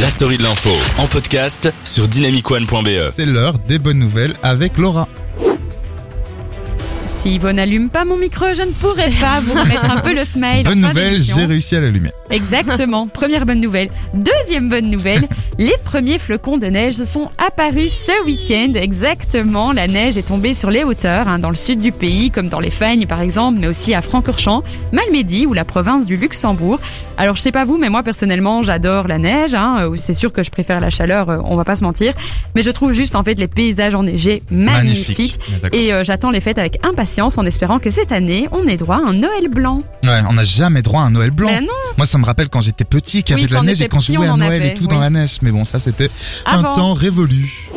La story de l'info en podcast sur dynamicone.be. C'est l'heure des bonnes nouvelles avec Laura. Si Yvonne n'allume pas mon micro, je ne pourrais pas vous remettre un peu le smile. en Bonne fin nouvelle, j'ai réussi à l'allumer. Exactement. Première bonne nouvelle. Deuxième bonne nouvelle. Les premiers flocons de neige sont apparus ce week-end. Exactement. La neige est tombée sur les hauteurs, hein, dans le sud du pays, comme dans les Fagnes par exemple, mais aussi à Francorchamps, Malmedy ou la province du Luxembourg. Alors je sais pas vous, mais moi personnellement, j'adore la neige. Hein. Euh, C'est sûr que je préfère la chaleur, euh, on va pas se mentir. Mais je trouve juste en fait les paysages enneigés magnifiques. D'accord. Et euh, j'attends les fêtes avec impatience en espérant que cette année, on ait droit à un Noël blanc. Ouais, on n'a jamais droit à un Noël blanc. Ben non, Moi, ça me rappelle quand j'étais petit qu'il y Oui, avait de la neige et qu'on jouait à Noël avait, et tout dans la neige. Mais bon, ça, c'était un temps révolu.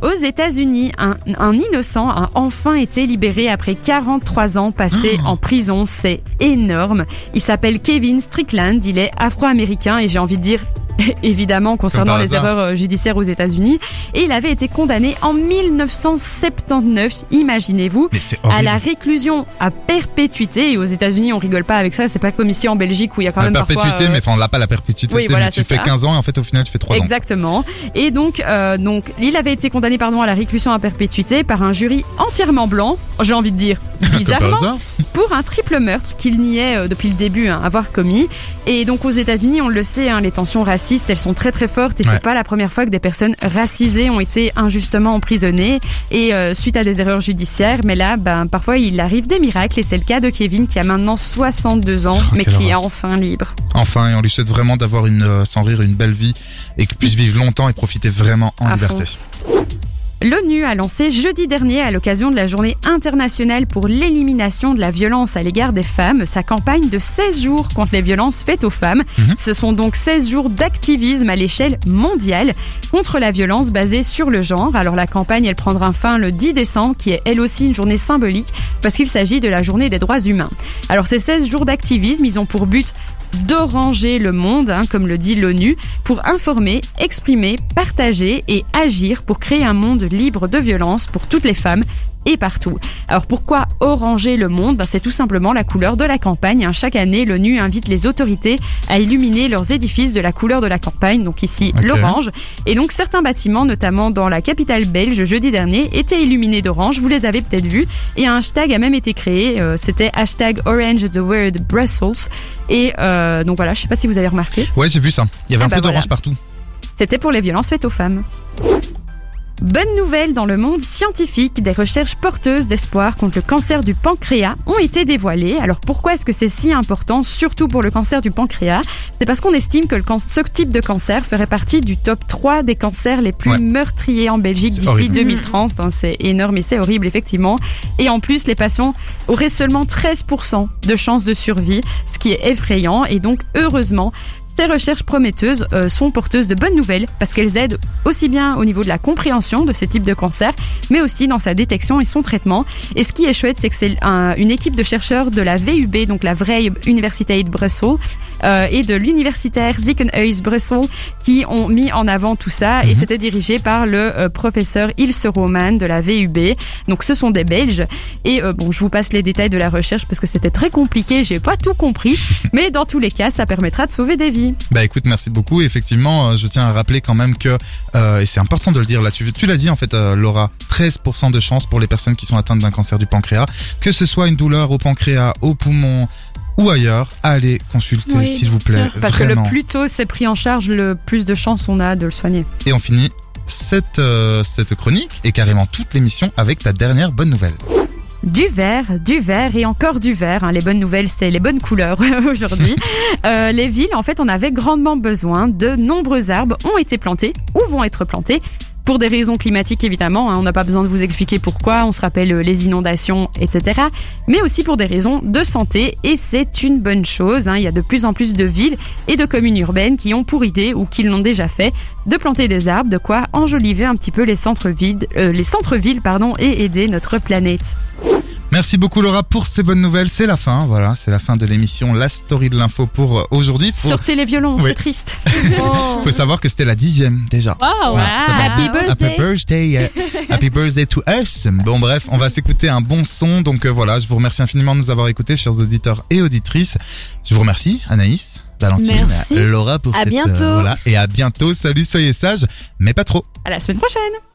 Aux États-Unis, un, un innocent a enfin été libéré après 43 ans passés Oh. en prison. C'est énorme. Il s'appelle Kevin Strickland. Il est afro-américain et j'ai envie de dire. Évidemment, concernant les hasard. erreurs euh, judiciaires aux États-Unis. Et il avait été condamné en 1979, imaginez-vous, à la réclusion à perpétuité. Et aux États-Unis, on rigole pas avec ça. C'est pas comme ici en Belgique où il y a quand La même perpétuité, parfois. euh, mais enfin, on l'a pas la perpétuité. oui, voilà, mais tu fais ça. 15 ans et en fait, au final, tu fais 3 ans. Exactement. Et donc, euh, donc, il avait été condamné pardon à la réclusion à perpétuité par un jury entièrement blanc. J'ai envie de dire bizarrement. Pour un triple meurtre qu'il niait euh, depuis le début hein, avoir commis. Et donc aux États-Unis, on le sait, hein, les tensions racistes, elles sont très très fortes et Ouais. c'est pas la première fois que des personnes racisées ont été injustement emprisonnées et euh, suite à des erreurs judiciaires. Mais là, ben parfois il arrive des miracles et c'est le cas de Kevin qui a maintenant 62 ans, Oh, mais qui est enfin libre. Enfin, et on lui souhaite vraiment d'avoir une, euh, sans rire, une belle vie et qu'il puisse vivre longtemps et profiter vraiment en À liberté. L'ONU a lancé jeudi dernier, à l'occasion de la journée internationale pour l'élimination de la violence à l'égard des femmes, sa campagne de 16 jours contre les violences faites aux femmes. Mhm. Ce sont donc 16 jours d'activisme à l'échelle mondiale contre la violence basée sur le genre. Alors la campagne, elle prendra fin le 10 décembre, qui est elle aussi une journée symbolique, parce qu'il s'agit de la journée des droits humains. Alors ces 16 jours d'activisme, ils ont pour but d'oranger le monde, hein, comme le dit l'ONU, pour informer, exprimer, partager et agir pour créer un monde libre de violence pour toutes les femmes et partout. Alors pourquoi oranger le monde? Ben, C'est tout simplement la couleur de la campagne. hein. Chaque année, l'ONU invite les autorités à illuminer leurs édifices de la couleur de la campagne, donc ici l'orange. Et donc certains bâtiments, notamment dans la capitale belge jeudi dernier, étaient illuminés d'orange. Vous les avez peut-être vus. Et un hashtag a même été créé. euh, C'était hashtag Orange the Word Brussels. Et euh, donc voilà, je sais pas si vous avez remarqué. Ouais, j'ai vu ça. Il y avait Ah un bah peu d'orange voilà. partout. C'était pour les violences faites aux femmes. Bonne nouvelle dans le monde scientifique, des recherches porteuses d'espoir contre le cancer du pancréas ont été dévoilées. Alors pourquoi est-ce que c'est si important, surtout pour le cancer du pancréas? C'est parce qu'on estime que le ce type de cancer ferait partie du top 3 des cancers les plus Ouais. meurtriers en Belgique d'ici horrible. 2030. Donc, C'est énorme et c'est horrible effectivement. Et en plus, les patients auraient seulement 13% de chances de survie, ce qui est effrayant. Et donc heureusement, ces recherches prometteuses euh, sont porteuses de bonnes nouvelles parce qu'elles aident aussi bien au niveau de la compréhension de ces types de cancers, mais aussi dans sa détection et son traitement. Et ce qui est chouette, c'est que c'est un- une équipe de chercheurs de la VUB, donc la Vrije Universiteit Brussels, euh, et de l'universitaire Ziekenhuis Brussels qui ont mis en avant tout ça. Et Mhm. c'était dirigé par le euh, professeur Ilse Roman de la VUB. Donc ce sont des Belges. Et bon, je vous passe les détails de la recherche parce que c'était très compliqué, j'ai pas tout compris. mais dans tous les cas, ça permettra de sauver des vies. Bah écoute, merci beaucoup. Effectivement, euh, je tiens à rappeler quand même que, euh, et c'est important de le dire là, tu, tu l'as dit en fait, euh, Laura, 13% de chance pour les personnes qui sont atteintes d'un cancer du pancréas, que ce soit une douleur au pancréas, au poumon ou ailleurs, allez consulter Oui, s'il vous plaît. Parce vraiment. que le plus tôt c'est pris en charge, le plus de chances on a de le soigner. Et on finit cette, euh, cette chronique et carrément toute l'émission avec ta dernière bonne nouvelle. Du vert, du vert et encore du vert. hein. Les bonnes nouvelles, c'est les bonnes couleurs aujourd'hui. Euh, les villes, en fait, on avait grandement besoin. De nombreux arbres ont été plantés ou vont être plantés. Pour des raisons climatiques, évidemment, hein, on n'a pas besoin de vous expliquer pourquoi, on se rappelle euh, les inondations, etc. Mais aussi pour des raisons de santé, et c'est une bonne chose. hein. Il y a de plus en plus de villes et de communes urbaines qui ont pour idée, ou qui l'ont déjà fait, de planter des arbres, de quoi enjoliver un petit peu les centres-villes, euh, les centres-villes pardon, et aider notre planète. Merci beaucoup Laura pour ces bonnes nouvelles. C'est la fin, voilà, c'est la fin de l'émission La Story de l'info pour euh, aujourd'hui. Faut, Sortez les violons, Oui. c'est triste. faut savoir que c'était la dixième déjà. Wow, happy birthday. Happy birthday. euh, Happy birthday to us. Bon bref, on va s'écouter un bon son. Donc euh, voilà, je vous remercie infiniment de nous avoir écoutés, chers auditeurs et auditrices. Je vous remercie, Anaïs. Valentine, Merci. Laura pour À cette bientôt. voilà et à bientôt. Salut, soyez sages, mais pas trop. À la semaine prochaine